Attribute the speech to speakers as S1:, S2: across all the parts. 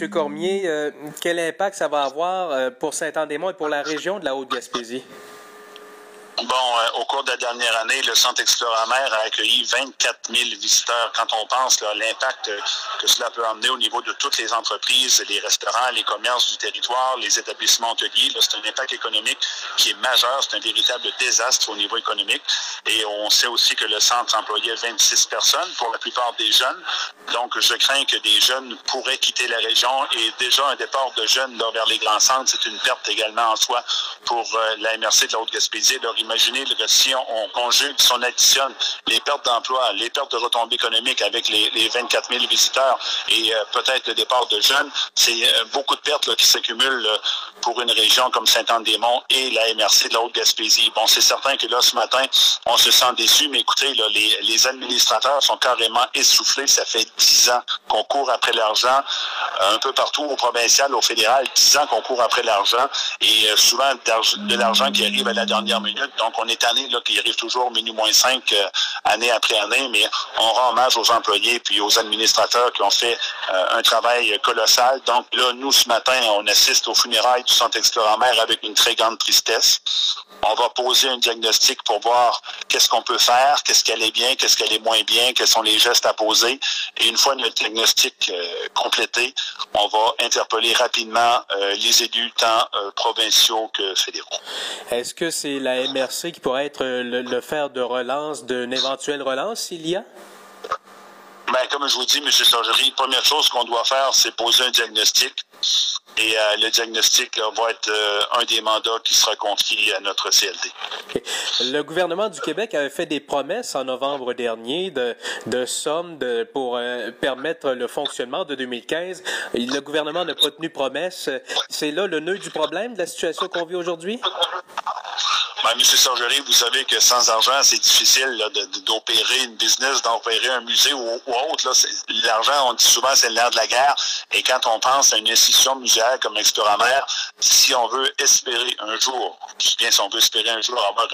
S1: M. Cormier, euh, quel impact ça va avoir euh, pour Saint-Anne-des-Monts et pour la région de la Haute-Gaspésie?
S2: Bon, euh, au cours de la dernière année, le Centre Exploramer a accueilli 24 000 visiteurs. Quand on pense l'impact euh, que cela peut emmener au niveau de toutes les entreprises, les restaurants, les commerces du territoire, les établissements hôteliers, c'est un impact économique qui est majeur. C'est un véritable désastre au niveau économique. Et on sait aussi que le centre employait 26 personnes, pour la plupart des jeunes. Donc, je crains que des jeunes pourraient quitter la région. Et déjà, un départ de jeunes vers les grands centres, c'est une perte également en soi pour euh, la MRC de la Haute-Gaspésie imaginez que si on, conjugue, si on additionne les pertes d'emploi, les pertes de retombées économiques avec les, 24 000 visiteurs et euh, peut-être le départ de jeunes, c'est euh, beaucoup de pertes qui s'accumulent pour une région comme Saint-Anne-des-Monts et la MRC de la Haute-Gaspésie. Bon, c'est certain que là, ce matin, on se sent déçu, mais écoutez, là, les, administrateurs sont carrément essoufflés. Ça fait dix ans qu'on court après l'argent, un peu partout au provincial, au fédéral, dix ans qu'on court après l'argent et souvent de l'argent qui arrive à la dernière minute. Donc, on est tanné là qu'il arrive toujours minuit moins 5 euh, année après année, mais on rend hommage aux employés puis aux administrateurs qui ont fait euh, un travail colossal. Donc là, nous, ce matin, on assiste aux funérailles du Centre Exploramer avec une très grande tristesse. On va poser un diagnostic pour voir qu'est-ce qu'on peut faire, qu'est-ce qu'elle est bien, qu'est-ce qu'elle est moins bien, quels sont les gestes à poser. Et une fois notre diagnostic euh, complété, on va interpeller rapidement les élus tant provinciaux que fédéraux.
S1: Est-ce que c'est la MRC qui pourrait être le, fer de relance d'une éventuelle relance s'il y a?
S2: Ben, comme je vous dis, M. Sargerie, la première chose qu'on doit faire, c'est poser un diagnostic. Et euh, le diagnostic va être euh, un des mandats qui sera confié à notre CLD.
S1: Le gouvernement du Québec avait fait des promesses en novembre dernier de, de sommes pour euh, permettre le fonctionnement de 2015. Le gouvernement n'a pas tenu promesse. C'est là le nœud du problème de la situation qu'on vit aujourd'hui?
S2: Ben, M. Sargerie, vous savez que sans argent, c'est difficile d'opérer une business, d'opérer un musée ou, autre. L'argent, on dit souvent, c'est l'air de la guerre. Et quand on pense à une institution muséale comme Exploramer, si on veut espérer un jour, bien si on veut espérer un jour avoir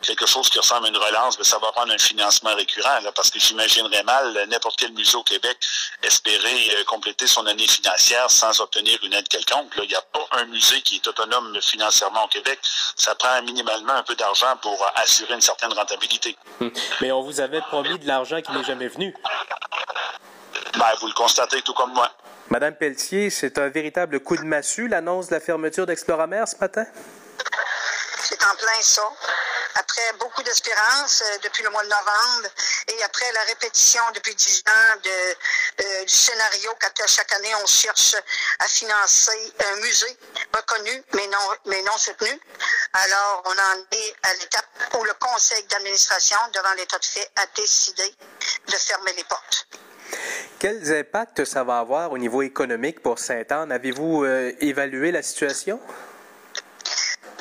S2: quelque chose qui ressemble à une relance, ben, ça va prendre un financement récurrent, parce que j'imaginerais mal n'importe quel musée au Québec espérer euh, compléter son année financière sans obtenir une aide quelconque. Il n'y a pas un musée qui est autonome financièrement au Québec. Ça prend minimalement un peu d'argent pour assurer une certaine rentabilité.
S1: Hmm. Mais on vous avait promis de l'argent qui n'est jamais venu.
S2: Ben, vous le constatez tout comme moi.
S1: Madame Pelletier, c'est un véritable coup de massue, l'annonce de la fermeture d'Exploramer ce matin?
S3: C'est en plein ça après beaucoup d'espérance euh, depuis le mois de novembre et après la répétition depuis dix ans de, euh, du scénario qu'à chaque année on cherche à financer un musée reconnu mais non, mais non soutenu. Alors on en est à l'étape où le conseil d'administration devant l'état de fait a décidé de fermer les portes.
S1: Quels impacts ça va avoir au niveau économique pour Sainte-Anne? Avez-vous euh, évalué la situation?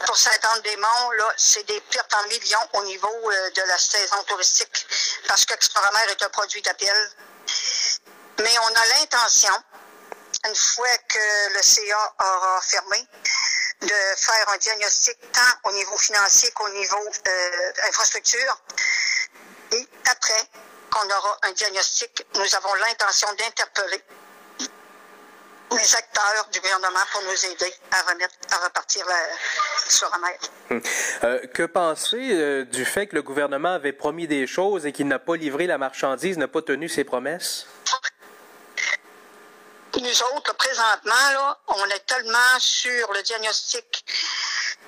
S3: pour Saint-Anne-des-Monts, là, c'est des pertes en millions au niveau euh, de la saison touristique parce qu'Exploramer est un produit d'appel. Mais on a l'intention, une fois que le CA aura fermé, de faire un diagnostic tant au niveau financier qu'au niveau euh, infrastructure. Et après qu'on aura un diagnostic, nous avons l'intention d'interpeller les acteurs du gouvernement pour nous aider à remettre, à repartir la, sur la mer.
S1: Hum. Euh, que penser euh, du fait que le gouvernement avait promis des choses et qu'il n'a pas livré la marchandise, n'a pas tenu ses promesses?
S3: Nous autres, présentement, là, on est tellement sur le diagnostic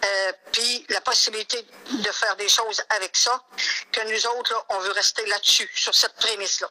S3: euh, puis la possibilité de faire des choses avec ça que nous autres, là, on veut rester là-dessus, sur cette prémisse-là.